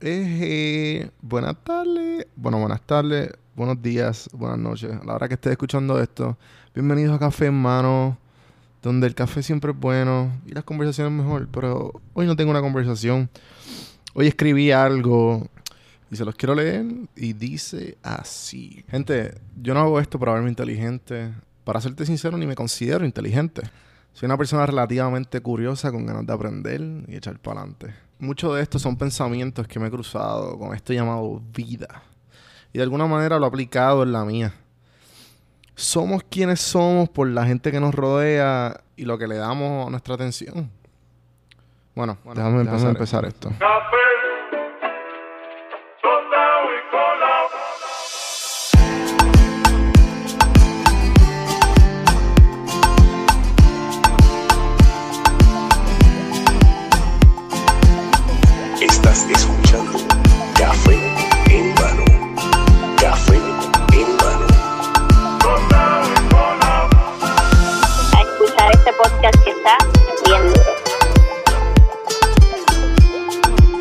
Eh, buenas tardes. Bueno, buenas tardes, buenos días, buenas noches. A la hora que estés escuchando esto, bienvenidos a Café en Mano, donde el café siempre es bueno y las conversaciones mejor. Pero hoy no tengo una conversación. Hoy escribí algo y se los quiero leer y dice así. Gente, yo no hago esto para verme inteligente. Para serte sincero, ni me considero inteligente. Soy una persona relativamente curiosa con ganas de aprender y echar para adelante. Muchos de estos son pensamientos que me he cruzado con esto llamado vida. Y de alguna manera lo he aplicado en la mía. Somos quienes somos por la gente que nos rodea y lo que le damos a nuestra atención. Bueno, déjame, empezar, empezar esto.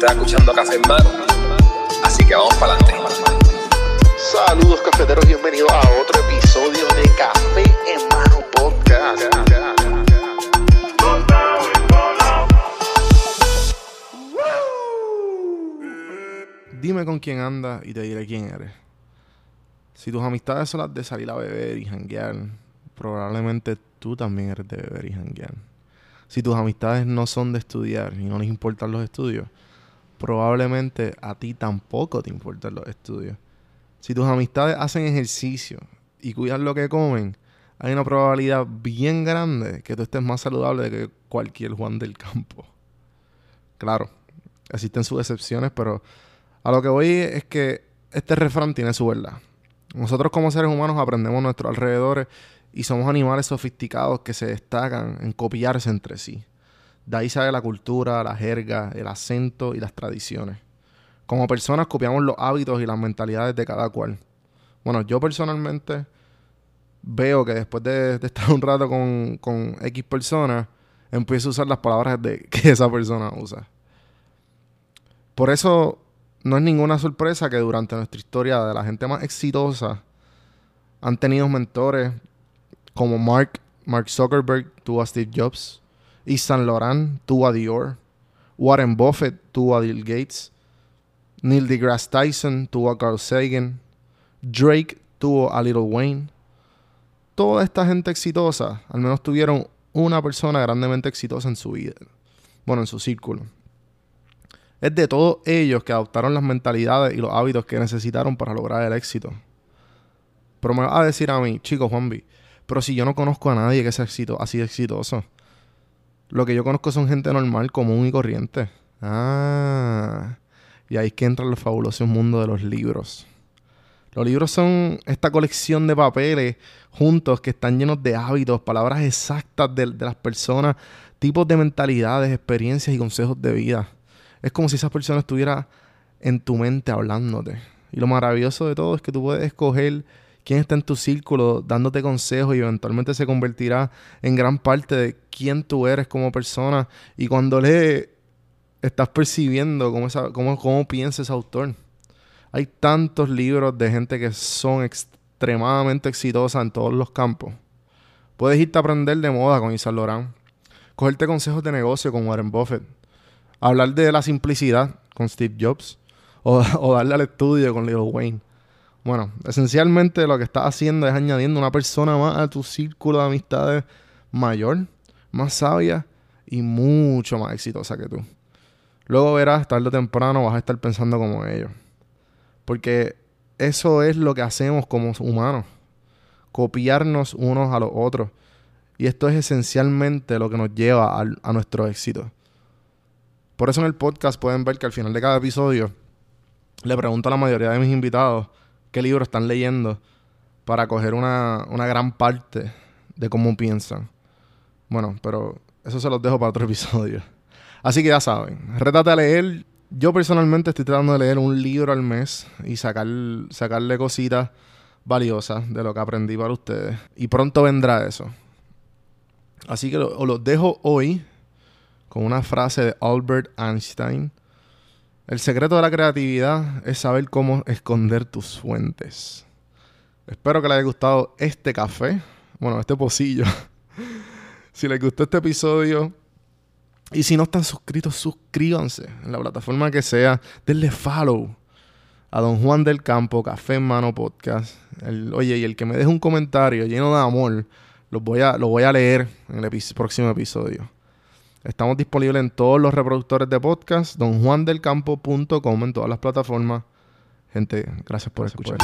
Estás escuchando Café en mano. Así que vamos para adelante. Saludos cafeteros, bienvenidos a otro episodio de Café en Mano Podcast. Dime con quién andas y te diré quién eres. Si tus amistades son las de salir a beber y janguear, probablemente tú también eres de beber y janguear. Si tus amistades no son de estudiar y no les importan los estudios, probablemente a ti tampoco te importan los estudios. Si tus amistades hacen ejercicio y cuidan lo que comen, hay una probabilidad bien grande que tú estés más saludable que cualquier Juan del campo. Claro, existen sus excepciones, pero a lo que voy es que este refrán tiene su verdad. Nosotros como seres humanos aprendemos nuestros alrededores y somos animales sofisticados que se destacan en copiarse entre sí. De ahí sale la cultura, la jerga, el acento y las tradiciones. Como personas copiamos los hábitos y las mentalidades de cada cual. Bueno, yo personalmente veo que después de, estar un rato con, X personas, empiezo a usar las palabras de, que esa persona usa. Por eso no es ninguna sorpresa que durante nuestra historia de la gente más exitosa han tenido mentores como Mark, Mark Zuckerberg tuvo Steve Jobs, y Saint Laurent tuvo a Dior, Warren Buffett tuvo a Bill Gates, Neil deGrasse Tyson tuvo a Carl Sagan, Drake tuvo a Little Wayne. Toda esta gente exitosa, al menos tuvieron una persona grandemente exitosa en su vida, bueno, en su círculo. Es de todos ellos que adoptaron las mentalidades y los hábitos que necesitaron para lograr el éxito. Pero me vas a decir a mí, chico Juanvi, pero si yo no conozco a nadie que sea exito, así exitoso. Lo que yo conozco son gente normal, común y corriente. Ah, y ahí es que entra el fabuloso mundo de los libros. Los libros son esta colección de papeles juntos que están llenos de hábitos, palabras exactas de, las personas, tipos de mentalidades, experiencias y consejos de vida. Es como si esa persona estuviera en tu mente hablándote. Y lo maravilloso de todo es que tú puedes escoger quién está en tu círculo dándote consejos y eventualmente se convertirá en gran parte de quién tú eres como persona. Y cuando lees, estás percibiendo cómo piensa ese autor. Hay tantos libros de gente que son extremadamente exitosa en todos los campos. Puedes irte a aprender de moda con Isaac Laurent. Cogerte consejos de negocio con Warren Buffett. Hablar de la simplicidad con Steve Jobs. O, o darle al estudio con Lil Wayne. Bueno, esencialmente lo que estás haciendo es añadiendo una persona más a tu círculo de amistades mayor, más sabia y mucho más exitosa que tú. Luego verás, tarde o temprano vas a estar pensando como ellos. Porque eso es lo que hacemos como humanos. Copiarnos unos a los otros. Y esto es esencialmente lo que nos lleva al- a nuestro éxito. Por eso en el podcast pueden ver que al final de cada episodio le pregunto a la mayoría de mis invitados qué libro están leyendo para coger una, una gran parte de cómo piensan. Bueno, pero eso se los dejo para otro episodio. Así que ya saben, rétate a leer. Yo personalmente estoy tratando de leer un libro al mes y sacar, sacarle cositas valiosas de lo que aprendí para ustedes. Y pronto vendrá eso. Así que lo- os los dejo hoy con una frase de Albert Einstein El secreto de la creatividad es saber cómo esconder tus fuentes. Espero que les haya gustado este café. Bueno, este pocillo. si les gustó este episodio. Y si no están suscritos, suscríbanse en la plataforma que sea. Denle follow a Don Juan del Campo, Café en Mano Podcast. Oye, y el que me deje un comentario lleno de amor, lo voy a, voy a leer en el próximo episodio. Estamos disponibles en todos los reproductores de podcast, donjuandelcampo.com en todas las plataformas. Gente, gracias por escuchar.